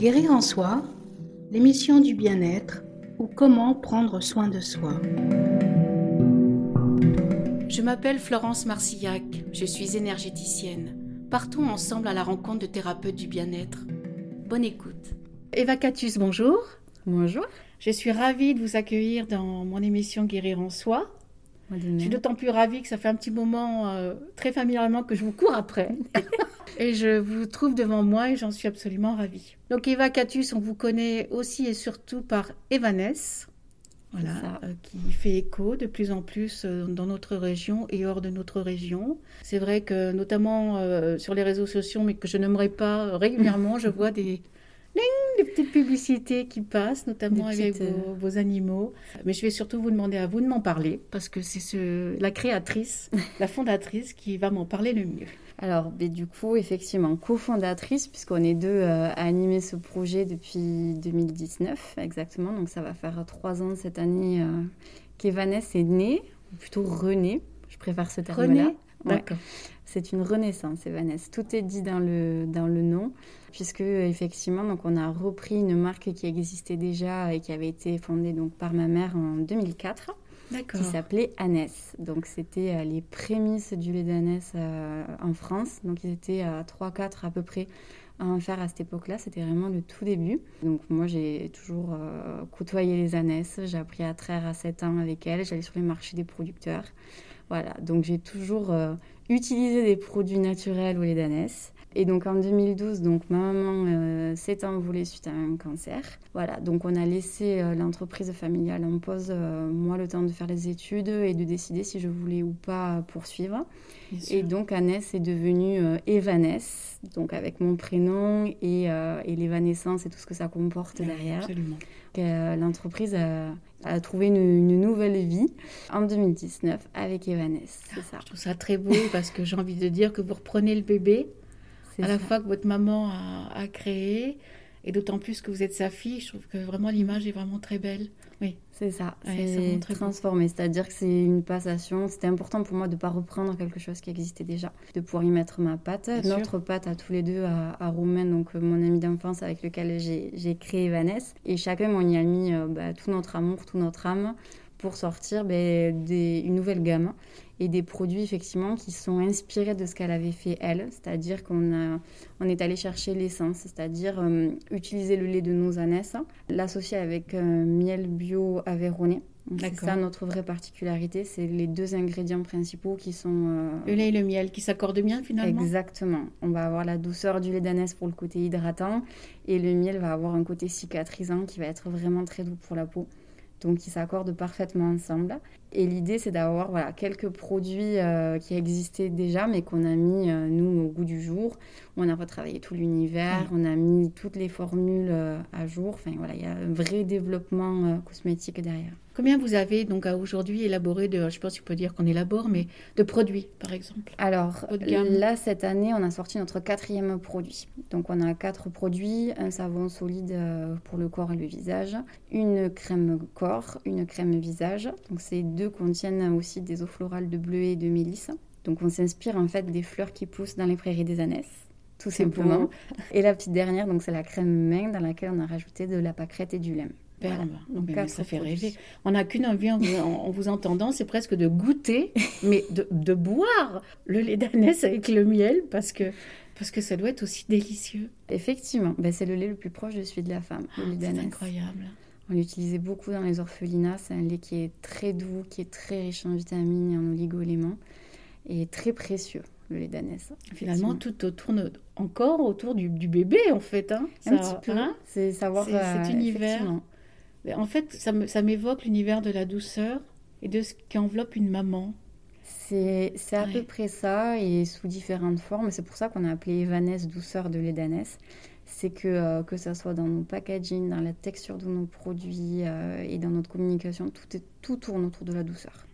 Guérir en soi, l'émission du bien-être ou comment prendre soin de soi. Je m'appelle Florence Marcillac, je suis énergéticienne. Partons ensemble à la rencontre de thérapeutes du bien-être. Bonne écoute. Eva Catus, bonjour. Bonjour. Je suis ravie de vous accueillir dans mon émission Guérir en soi. Je suis d'autant plus ravie que ça fait un petit moment, euh, très familièrement, que je vous cours après. et je vous trouve devant moi et j'en suis absolument ravie. Donc Eva Catus, on vous connaît aussi et surtout par Evaness, voilà, euh, qui fait écho de plus en plus euh, dans notre région et hors de notre région. C'est vrai que notamment sur les réseaux sociaux, mais que je n'aimerais pas régulièrement, je vois des, des petites publicités qui passent, notamment avec euh, vos, animaux. Mais je vais surtout vous demander à vous de m'en parler, parce que c'est ce, la créatrice, la fondatrice qui va m'en parler le mieux. Alors, mais du coup, effectivement, cofondatrice, puisqu'on est deux euh, à animer ce projet depuis 2019, exactement. Donc, ça va faire trois ans cette année euh, qu'Evanès est née, ou plutôt renée. Je préfère ce terme-là. Renée D'accord. C'est une renaissance, Evanès. Tout est dit dans le, dans le nom puisque effectivement donc on a repris une marque qui existait déjà et qui avait été fondée donc par ma mère en 2004 qui s'appelait Annès. Donc c'était euh, les prémices du lait d'Annès euh, en France. Donc ils étaient à 3-4 à peu près à en faire à cette époque-là. C'était vraiment le tout début. Donc moi j'ai toujours euh, côtoyé les Annès. J'ai appris à traire à 7 ans avec elles. J'allais sur les marchés des producteurs. Voilà, donc j'ai toujours utilisé des produits naturels au lait d'Annès. Et donc en 2012, donc ma maman euh, s'est envolée suite à un cancer. Voilà, donc on a laissé euh, l'entreprise familiale en pause, euh, moi le temps de faire les études et de décider si je voulais ou pas poursuivre. Et donc Annès est devenue Evanès, donc avec mon prénom et, et l'évanescence et tout ce que ça comporte derrière. Absolument. L'entreprise a, trouvé une, nouvelle vie en 2019 avec Evanès. C'est ça. Je trouve ça très beau parce que j'ai envie de dire que vous reprenez le bébé à la fois que votre maman a, créé, et d'autant plus que vous êtes sa fille, je trouve que vraiment l'image est vraiment très belle. Oui, c'est ça. c'est transformé, c'est-à-dire que c'est une passation. C'était important pour moi de ne pas reprendre quelque chose qui existait déjà, de pouvoir y mettre ma patte, notre patte à tous les deux à, à donc euh, mon ami d'enfance avec lequel j'ai créé Vanessa. Et chacun, on y a mis euh, bah, tout notre amour, toute notre âme pour sortir ben, des, une nouvelle gamme et des produits effectivement qui sont inspirés de ce qu'elle avait fait elle, c'est-à-dire qu'on on est allé chercher l'essence, c'est-à-dire euh, utiliser le lait de nos anesses, l'associer avec un euh, miel bio aveyronais. C'est ça notre vraie particularité, c'est les deux ingrédients principaux qui sont... Euh, le lait et le miel qui s'accordent bien finalement Exactement. On va avoir la douceur du lait d'ânesse pour le côté hydratant et le miel va avoir un côté cicatrisant qui va être vraiment très doux pour la peau donc ils s'accordent parfaitement ensemble. Et l'idée, c'est d'avoir voilà, quelques produits euh, qui existaient déjà, mais qu'on a mis, euh, nous, au goût du jour. On a retravaillé tout l'univers, on a mis toutes les formules euh, à jour. Enfin, voilà, il y a un vrai développement cosmétique derrière. Combien vous avez donc aujourd'hui élaboré de, je pense qu'on peut dire qu'on élabore, mais de produits par exemple? Alors là cette année on a sorti notre quatrième produit. Donc on a quatre produits, un savon solide pour le corps et le visage, une crème corps, une crème visage. Donc ces deux contiennent aussi des eaux florales de bleuet et de mélisse. Donc on s'inspire en fait des fleurs qui poussent dans les prairies des anesses tout simplement. Et la petite dernière, donc c'est la crème main dans laquelle on a rajouté de la pâquerette et du lait. Donc, ça fait rêver. On n'a qu'une envie en vous, entendant, c'est presque de goûter, mais de, boire le lait d'ânesse avec le miel, parce que, parce que ça doit être aussi délicieux. Effectivement, ben, c'est le lait le plus proche de celui de la femme. C'est incroyable. On l'utilisait beaucoup dans les orphelinats. C'est un lait qui est très doux, qui est très riche en vitamines et en oligo-éléments, et très précieux le lait d'ânesse. Finalement, tout tourne encore autour du, bébé, en fait. Hein. Un petit peu. Hein. c'est savoir cet euh, univers. En fait, ça m'évoque l'univers de la douceur et de ce qui enveloppe une maman. C'est à peu près ça et sous différentes formes. C'est pour ça qu'on a appelé Evanès douceur de lait d'ânesse. C'est que euh, que ça soit dans nos packaging, dans la texture de nos produits euh, et dans notre communication, tout, est, tout tourne autour de la douceur.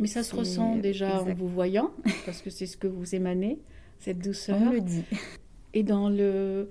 Mais ça se ressent déjà en vous voyant, parce que c'est ce que vous émanez, cette douceur. On le dit. Et dans le,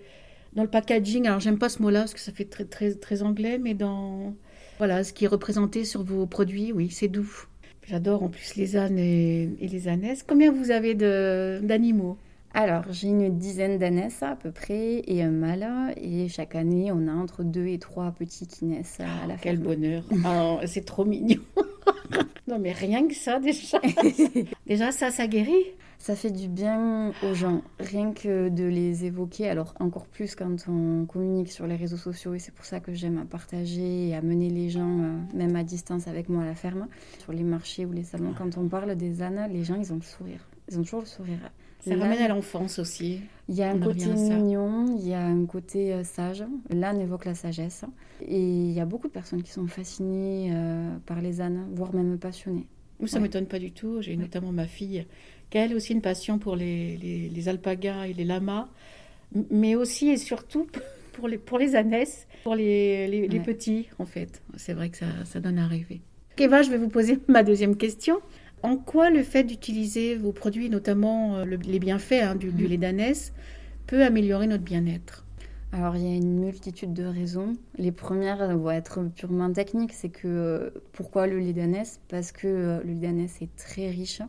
dans le packaging, alors j'aime pas ce mot-là parce que ça fait très, très, très anglais, mais dans voilà, ce qui est représenté sur vos produits, oui, c'est doux. J'adore en plus les ânes et, les ânesses. Combien vous avez d'animaux? Alors, j'ai une dizaine d'ânesses à peu près et un mâle. Et chaque année, on a entre deux et trois petits qui naissent à la oh, Quel bonheur. Oh, c'est trop mignon. non, mais rien que ça, déjà. déjà, ça, ça guérit? Ça fait du bien aux gens, rien que de les évoquer. Alors, encore plus quand on communique sur les réseaux sociaux. Et c'est pour ça que j'aime à partager et à mener les gens, euh, même à distance avec moi à la ferme. Sur les marchés ou les salons, quand on parle des ânes, les gens, ils ont le sourire. Ils ont toujours le sourire. Ça ramène à l'enfance aussi. Il y a un côté mignon, il y a un côté euh, sage. L'âne évoque la sagesse. Et il y a beaucoup de personnes qui sont fascinées euh, par les ânes, voire même passionnées. Moi, ça ne m'étonne pas du tout. J'ai notamment ma fille qui a elle aussi une passion pour les, les, alpagas et les lamas, mais aussi et surtout pour les, pour les ânesses, pour les, les, petits, en fait. C'est vrai que ça, ça donne à rêver. Eva, je vais vous poser ma deuxième question. En quoi le fait d'utiliser vos produits, notamment euh, les bienfaits hein, du, lait d'ânesse, peut améliorer notre bien-être? Alors il y a une multitude de raisons. Les premières vont être purement techniques. C'est que euh, pourquoi le lait d'ânesse Parce que euh, le lait d'ânesse est très riche.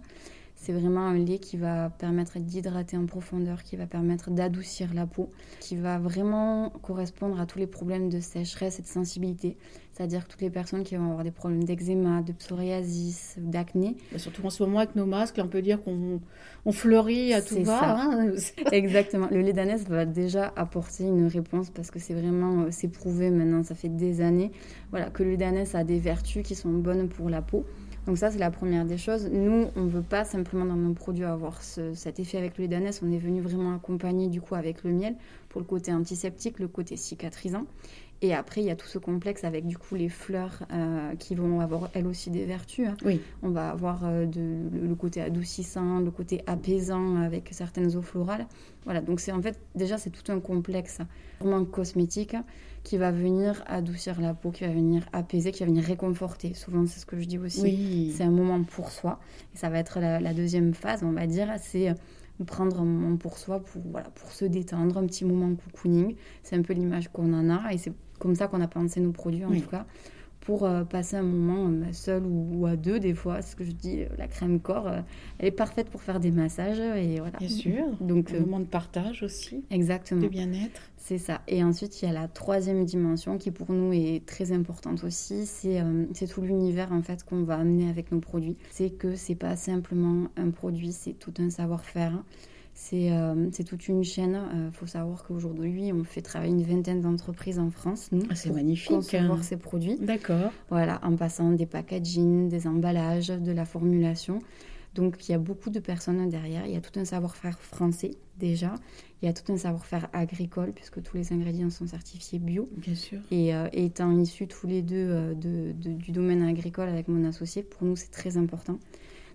C'est vraiment un lait qui va permettre d'hydrater en profondeur, qui va permettre d'adoucir la peau, qui va vraiment correspondre à tous les problèmes de sécheresse et de sensibilité. C'est-à-dire toutes les personnes qui vont avoir des problèmes d'eczéma, de psoriasis, d'acné. Bah, surtout en ce moment avec nos masques, on peut dire qu'on on fleurit à tout va. Hein. Exactement. Le lait d'ânesse va déjà apporter une réponse parce que c'est vraiment, euh, c'est prouvé maintenant, ça fait des années, voilà, que le lait d'ânesse a des vertus qui sont bonnes pour la peau. Donc ça, c'est la première des choses. Nous, on ne veut pas simplement dans nos produits avoir cet effet avec le lait d'ânesse. On est venu vraiment accompagner du coup avec le miel pour le côté antiseptique, le côté cicatrisant. Et après, il y a tout ce complexe avec du coup les fleurs euh, qui vont avoir elles aussi des vertus. Hein. Oui. On va avoir euh, le, côté adoucissant, le côté apaisant avec certaines eaux florales. Voilà, donc c'est en fait déjà c'est tout un complexe vraiment cosmétique qui va venir adoucir la peau, qui va venir apaiser, qui va venir réconforter. Souvent c'est ce que je dis aussi. Oui. C'est un moment pour soi. Et ça va être la, la deuxième phase, on va dire, c'est prendre un moment pour soi, pour, voilà, pour se détendre, un petit moment cocooning. C'est un peu l'image qu'on en a et c'est comme ça qu'on a pensé nos produits en tout cas pour euh, passer un moment euh, seul ou, à deux des fois. Ce que je dis, euh, la crème corps, elle est parfaite pour faire des massages et voilà. Bien sûr. Donc un moment de partage aussi. Exactement. De bien-être. C'est ça. Et ensuite, il y a la troisième dimension qui pour nous est très importante aussi. C'est c'est tout l'univers en fait qu'on va amener avec nos produits. C'est que c'est pas simplement un produit, c'est tout un savoir-faire. Euh, c'est toute une chaîne. Il euh, faut savoir qu'aujourd'hui, on fait travailler une vingtaine d'entreprises en France, nous, ah, c'est magnifique, concevoir hein. ces produits. D'accord. Voilà, en passant des packaging, des emballages, de la formulation. Donc, il y a beaucoup de personnes derrière. Il y a tout un savoir-faire français déjà. Il y a tout un savoir-faire agricole, puisque tous les ingrédients sont certifiés bio. Bien sûr. Et euh, étant issus tous les deux du domaine agricole avec mon associé, pour nous, c'est très important.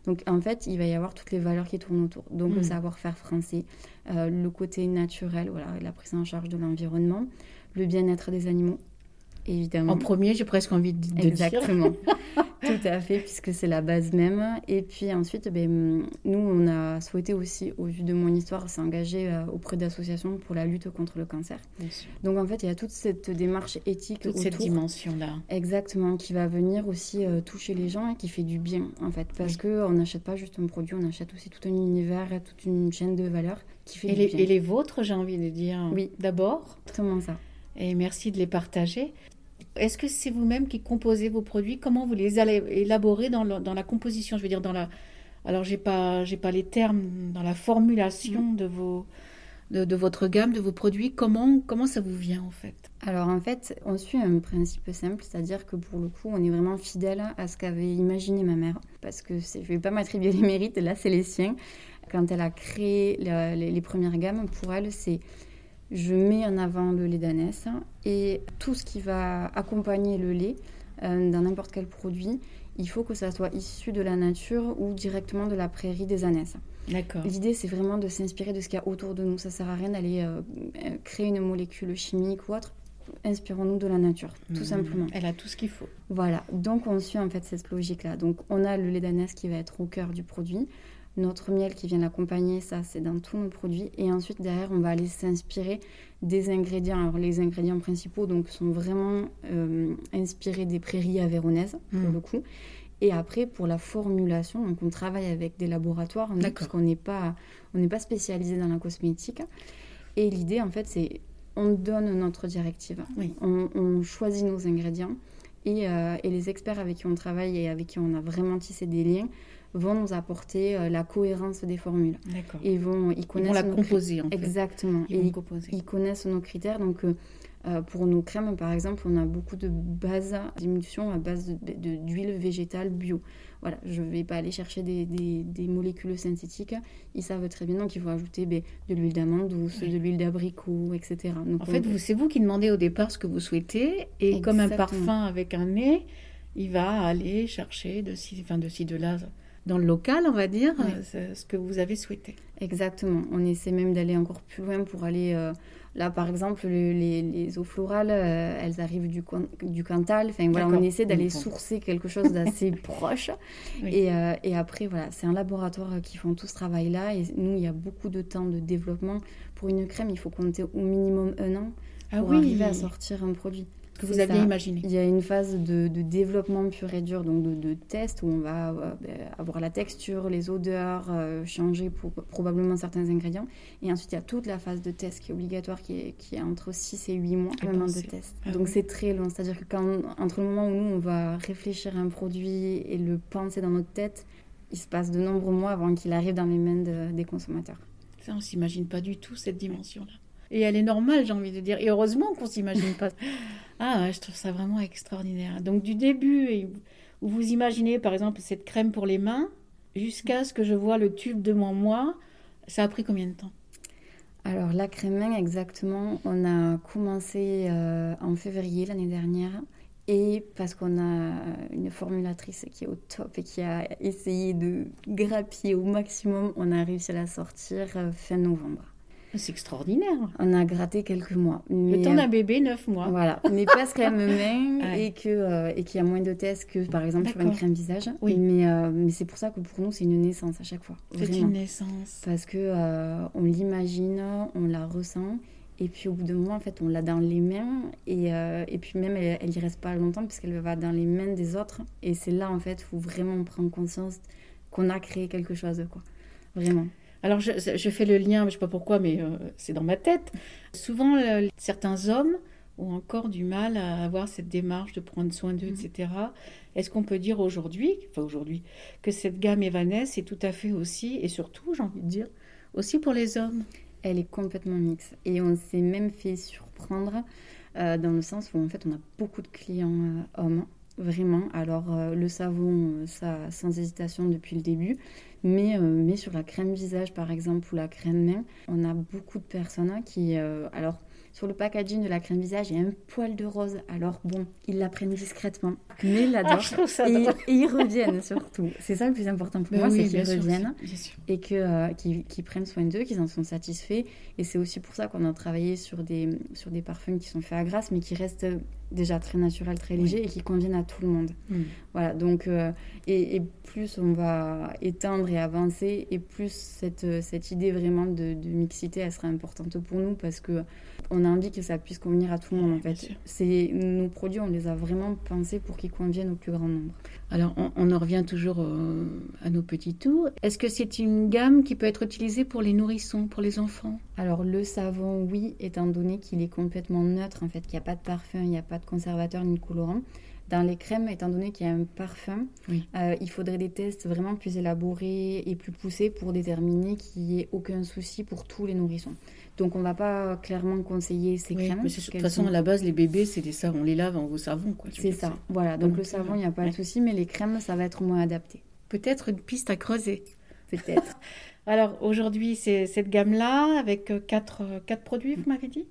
Donc en fait, il va y avoir toutes les valeurs qui tournent autour. Donc le mm. savoir-faire français, euh, le côté naturel, voilà, la prise en charge de l'environnement, le bien-être des animaux, évidemment. En premier, j'ai presque envie de, de Exactement. Tout à fait, puisque c'est la base même. Et puis ensuite, ben, nous, on a souhaité aussi, au vu de mon histoire, s'engager euh, auprès d'associations pour la lutte contre le cancer. Donc en fait, il y a toute cette démarche éthique toute cette dimension-là. Exactement, qui va venir aussi euh, toucher les gens et qui fait du bien, en fait. Parce qu'on n'achète pas juste un produit, on achète aussi tout un univers toute une chaîne de valeurs qui fait et du les, bien. Et les vôtres, j'ai envie de dire. Oui. D'abord. Exactement ça. Et merci de les partager. Est-ce que c'est vous-même qui composez vos produits? Comment vous les allez élaborer dans, la composition? Je veux dire, dans la. Alors, j'ai pas, j'ai pas les termes dans la formulation mm. de vos. De, votre gamme, de vos produits, comment, comment ça vous vient en fait? Alors en fait, on suit un principe simple, c'est-à-dire que pour le coup, on est vraiment fidèle à ce qu'avait imaginé ma mère, parce que je ne vais pas m'attribuer les mérites, là c'est les siens. Quand elle a créé les premières gammes, pour elle, c'est je mets en avant le lait d'ânesse et tout ce qui va accompagner le lait euh, dans n'importe quel produit, il faut que ça soit issu de la nature ou directement de la prairie des ânesses. D'accord. L'idée, c'est vraiment de s'inspirer de ce qu'il y a autour de nous. Ça sert à rien d'aller euh, créer une molécule chimique ou autre. Inspirons-nous de la nature, tout mmh. simplement. Elle a tout ce qu'il faut. Voilà. Donc, on suit en fait cette logique-là. Donc, on a le lait d'ânesse qui va être au cœur du produit. Notre miel qui vient l'accompagner, ça c'est dans tous nos produits. Et ensuite derrière, on va aller s'inspirer des ingrédients. Alors les ingrédients principaux donc sont vraiment euh, inspirés des prairies aveyronaises pour mmh. le coup. Et après, pour la formulation, donc on travaille avec des laboratoires, parce qu'on n'est pas, on n'est pas spécialisé dans la cosmétique. Et l'idée, en fait, c'est on donne notre directive. On, choisit nos ingrédients. Et, euh, et, les experts avec qui on travaille et avec qui on a vraiment tissé des liens vont nous apporter euh, la cohérence des formules. D'accord. Ils vont, ils connaissent la composer en fait. Exactement. Ils, et ils, connaissent nos critères. Donc euh, euh, pour nos crèmes, par exemple, on a beaucoup de bases d'émulsion à base d'huile végétale bio. Voilà, je ne vais pas aller chercher des, des, molécules synthétiques. Ils savent très bien, donc il faut ajouter ben, de l'huile d'amande douce, de l'huile d'abricot, etc. en fait, c'est vous qui demandez au départ ce que vous souhaitez, et comme un parfum avec un nez, il va aller chercher de ci, enfin, de, ci, de là dans le local, on va dire, ce que vous avez souhaité. Exactement. On essaie même d'aller encore plus loin pour aller euh, Là, par exemple, les, eaux florales, euh, elles arrivent du, du Cantal. Enfin, voilà, on essaie d'aller sourcer quelque chose d'assez proche. Et, euh, et, après, voilà, c'est un laboratoire qui font tout ce travail-là. Et nous, il y a beaucoup de temps de développement. Pour une crème, il faut compter au minimum un an ah pour arriver à sortir un produit que vous aviez imaginé. Il y a une phase de, développement pur et dur, donc de, de test où on va euh, ben, avoir la texture, les odeurs, euh, changer pour, probablement certains ingrédients. Et ensuite, il y a toute la phase de test qui est obligatoire, qui est, qui est entre 6 et 8 mois de test. Ah donc c'est très long, c'est-à-dire que quand, entre le moment où nous, on va réfléchir à un produit et le penser dans notre tête, il se passe de nombreux mois avant qu'il arrive dans les mains des consommateurs. Ça, on s'imagine pas du tout cette dimension-là. Et elle est normale, j'ai envie de dire. Et heureusement qu'on s'imagine pas. Ah, je trouve ça vraiment extraordinaire. Donc du début, où vous imaginez par exemple cette crème pour les mains, jusqu'à ce que je vois le tube devant moi, ça a pris combien de temps? Alors la crème main, exactement, on a commencé euh, en février l'année dernière. Et parce qu'on a une formulatrice qui est au top et qui a essayé de grappiller au maximum, on a réussi à la sortir euh, fin novembre. C'est extraordinaire. On a gratté quelques mois. le temps d'un bébé, neuf mois. Voilà. Mais parce qu'elle me et qu'il euh, et qu'il y a moins de tests que, par exemple, sur une crème visage. Oui. Mais, euh, mais c'est pour ça que pour nous, c'est une naissance à chaque fois. C'est une naissance. Parce que euh, on l'imagine, on la ressent. Et puis au bout d'un moment, en fait, on l'a dans les mains. Et, et puis même, elle, n'y reste pas longtemps puisqu'elle va dans les mains des autres. Et c'est là, en fait, où vraiment prendre conscience qu'on a créé quelque chose, quoi. Vraiment. Alors je, fais le lien, je ne sais pas pourquoi, mais euh, c'est dans ma tête. Souvent, euh, certains hommes ont encore du mal à avoir cette démarche de prendre soin d'eux, mm. etc. Est-ce qu'on peut dire aujourd'hui, enfin aujourd'hui, que cette gamme Evanescence est tout à fait aussi, et surtout, j'ai envie de dire, aussi pour les hommes? Elle est complètement mixte. Et on s'est même fait surprendre euh, dans le sens où en fait on a beaucoup de clients hommes vraiment. Alors le savon, ça sans hésitation depuis le début. Mais, euh, mais sur la crème visage, par exemple, ou la crème main, on a beaucoup de personnes hein, qui... Euh, alors, sur le packaging de la crème visage, il y a un poil de rose. Alors bon, ils la prennent discrètement, mais ils l'adorent. Ah, et, ils reviennent surtout. C'est ça le plus important pour moi, c'est qu'ils reviennent et que, euh, qu'ils, prennent soin d'eux, qu'ils en sont satisfaits. Et c'est aussi pour ça qu'on a travaillé sur des, sur des parfums qui sont faits à grâce, mais qui restent déjà très naturels, très légers et qui conviennent à tout le monde. Mm. Voilà, donc, euh, et, plus on va éteindre et avancer, et plus cette, cette idée vraiment de, de mixité, elle sera importante pour nous parce que on a envie que ça puisse convenir à tout le monde en fait. C'est nos produits, on les a vraiment pensés pour qu'ils conviennent au plus grand nombre. Alors on, en revient toujours euh, à nos petits tours. Est-ce que c'est une gamme qui peut être utilisée pour les nourrissons, pour les enfants? Alors le savon, oui, étant donné qu'il est complètement neutre en fait, qu'il n'y a pas de parfum, il n'y a pas de conservateur ni de colorant. Dans les crèmes, étant donné qu'il y a un parfum, euh, il faudrait des tests vraiment plus élaborés et plus poussés pour déterminer qu'il n'y ait aucun souci pour tous les nourrissons. Donc on ne va pas clairement conseiller ces crèmes. de toute façon, à la base, les bébés, c'est des savons, on les lave en vos savons. C'est ça, voilà. Donc, le savon, il n'y a pas de souci, mais les crèmes, ça va être moins adapté. Peut-être une piste à creuser. Peut-être. Alors aujourd'hui, c'est cette gamme-là, avec euh, quatre, euh, quatre produits, vous m'avez dit?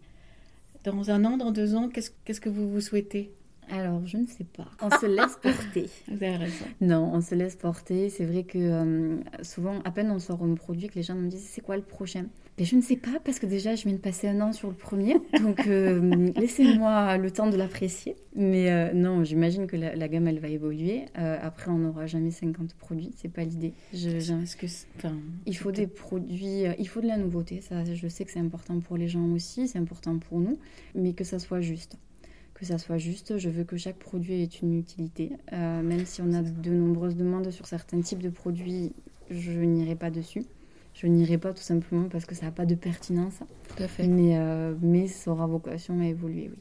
Dans un an, dans deux ans, qu'est-ce que vous vous souhaitez? Alors, je ne sais pas. On se laisse porter. Vous avez raison. Non, on se laisse porter. C'est vrai que euh, souvent, à peine on sort un produit, que les gens nous disent c'est quoi le prochain? Mais Je ne sais pas, parce que déjà, je viens de passer un an sur le premier. Donc, euh, laissez-moi le temps de l'apprécier. Mais euh, non, j'imagine que la, gamme, elle va évoluer. après, on n'aura jamais 50 produits. C'est pas l'idée. Je, que enfin, il faut des produits, il faut de la nouveauté. Ça, je sais que c'est important pour les gens aussi, c'est important pour nous. Mais que ça soit juste que ça soit juste. Je veux que chaque produit ait une utilité. Euh, même si on a de nombreuses demandes sur certains types de produits, je n'irai pas dessus. Je n'irai pas tout simplement parce que ça n'a pas de pertinence. Tout à fait. Mais, euh, mais ça aura vocation à évoluer, oui.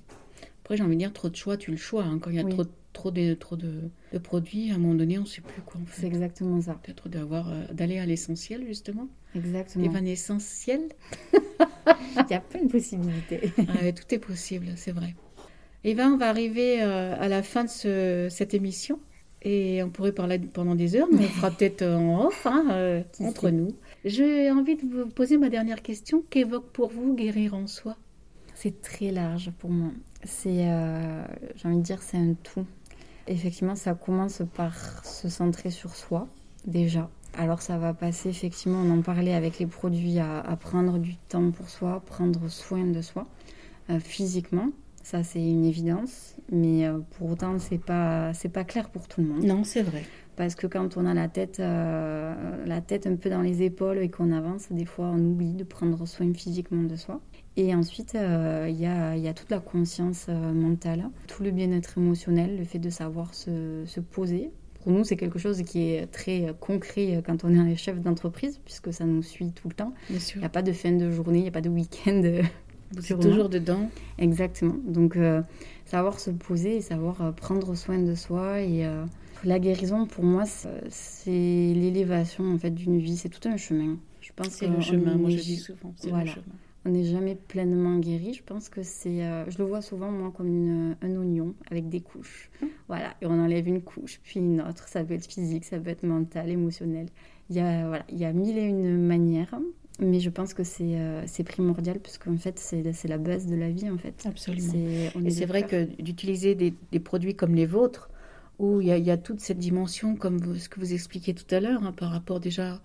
Après, j'ai envie de dire, trop de choix, tu le choix. Hein. Quand il y a trop, trop, de, trop de, produits, à un moment donné, on ne sait plus quoi C'est exactement ça. Peut-être d'avoir, euh, d'aller à l'essentiel, justement. Exactement. L'évanescentiel. il y a plein de possibilités. Tout est possible, c'est vrai. Eva, on va arriver euh, à la fin de cette émission et on pourrait parler pendant des heures, mais on fera peut-être en off, hein, euh, entre nous. J'ai envie de vous poser ma dernière question. Qu'évoque pour vous guérir en soi? C'est très large pour moi. C'est, euh, j'ai envie de dire, c'est un tout. Effectivement, ça commence par se centrer sur soi, déjà. Alors ça va passer, effectivement, on en parlait avec les produits, à, prendre du temps pour soi, prendre soin de soi, physiquement, ça, c'est une évidence. Mais euh, pour autant, c'est pas, c'est pas clair pour tout le monde. Non, c'est vrai. Parce que quand on a la tête, euh, la tête un peu dans les épaules et qu'on avance, des fois, on oublie de prendre soin physiquement de soi. Et ensuite, euh, il y, a, y, a, toute la conscience mentale, tout le bien-être émotionnel, le fait de savoir se, se poser. Pour nous, c'est quelque chose qui est très concret quand on est un chef d'entreprise, puisque ça nous suit tout le temps. Il n'y a pas de fin de journée, il n'y a pas de week-end vous êtes toujours dedans. Exactement. Donc, euh, savoir se poser et savoir euh, prendre soin de soi. Et euh, la guérison, pour moi, c'est l'élévation en fait d'une vie. C'est tout un chemin. Je pense c'est le chemin. Moi, je dis souvent. Voilà. On n'est jamais pleinement guéri. Je pense que c'est. je le vois souvent, moi, comme une, un oignon avec des couches. Hum. Voilà. Et on enlève une couche, puis une autre. Ça peut être physique, ça peut être mental, émotionnel. Il y a, voilà, il y a mille et une manières. Mais je pense que c'est euh, primordial puisqu'en fait, c'est la base de la vie, en fait. Absolument. Et c'est vrai que d'utiliser des, des, produits comme les vôtres, où il y, y, a toute cette dimension, comme ce que vous expliquiez tout à l'heure, hein, par rapport déjà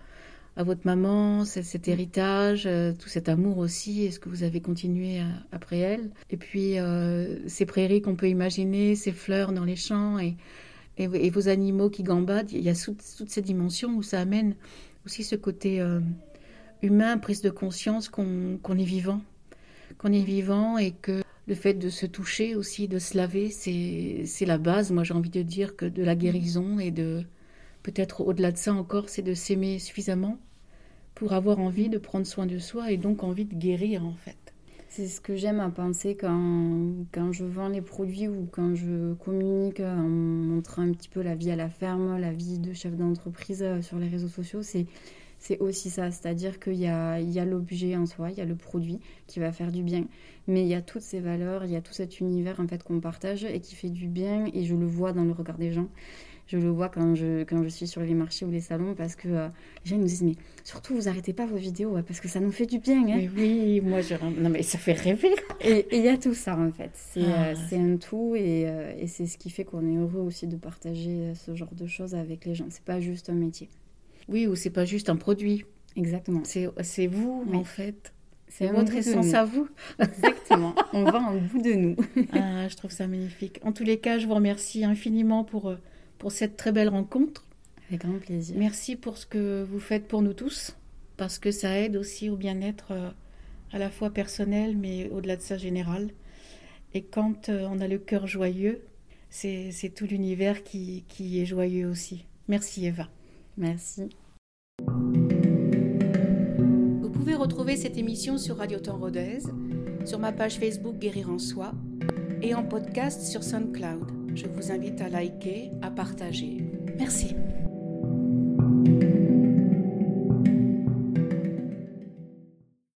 à votre maman, cet héritage, euh, tout cet amour aussi, est-ce que vous avez continué après elle Et puis, euh, ces prairies qu'on peut imaginer, ces fleurs dans les champs et, et, vos animaux qui gambadent, il y a toute, toute cette dimension où ça amène aussi ce côté humain, prise de conscience qu'on est vivant, qu'on est vivant et que le fait de se toucher aussi, de se laver, c'est la base, moi j'ai envie de dire, que de la guérison et de peut-être au-delà de ça encore, c'est de s'aimer suffisamment pour avoir envie de prendre soin de soi et donc envie de guérir en fait. C'est ce que j'aime à penser quand, quand je vends les produits ou quand je communique en montrant un petit peu la vie à la ferme, la vie de chef d'entreprise euh, sur les réseaux sociaux. C'est c'est aussi ça, c'est-à-dire qu'il y a, il y a l'objet en soi, il y a le produit qui va faire du bien, mais il y a toutes ces valeurs, il y a tout cet univers en fait qu'on partage et qui fait du bien et je le vois dans le regard des gens. Je le vois quand je, quand je suis sur les marchés ou les salons parce que euh, les gens nous disent mais surtout vous arrêtez pas vos vidéos parce que ça nous fait du bien. Hein. Mais oui, moi je non mais ça fait rêver. et il y a tout ça en fait. C'est ah. euh, un tout et, euh, et c'est ce qui fait qu'on est heureux aussi de partager ce genre de choses avec les gens. C'est pas juste un métier. Oui, ou c'est pas juste un produit. Exactement. C'est vous, en fait. C'est votre essence à vous. Exactement. On va en bout de nous. ah, je trouve ça magnifique. En tous les cas, je vous remercie infiniment pour, euh, pour cette très belle rencontre. Avec grand plaisir. Merci pour ce que vous faites pour nous tous, parce que ça aide aussi au bien-être euh, à la fois personnel, mais au-delà de ça général. Et quand euh, on a le cœur joyeux, c'est tout l'univers qui, qui est joyeux aussi. Merci Eva. Merci. Vous pouvez retrouver cette émission sur Radio Temps Rodez, sur ma page Facebook Guérir en Soi et en podcast sur SoundCloud. Je vous invite à liker, à partager. Merci.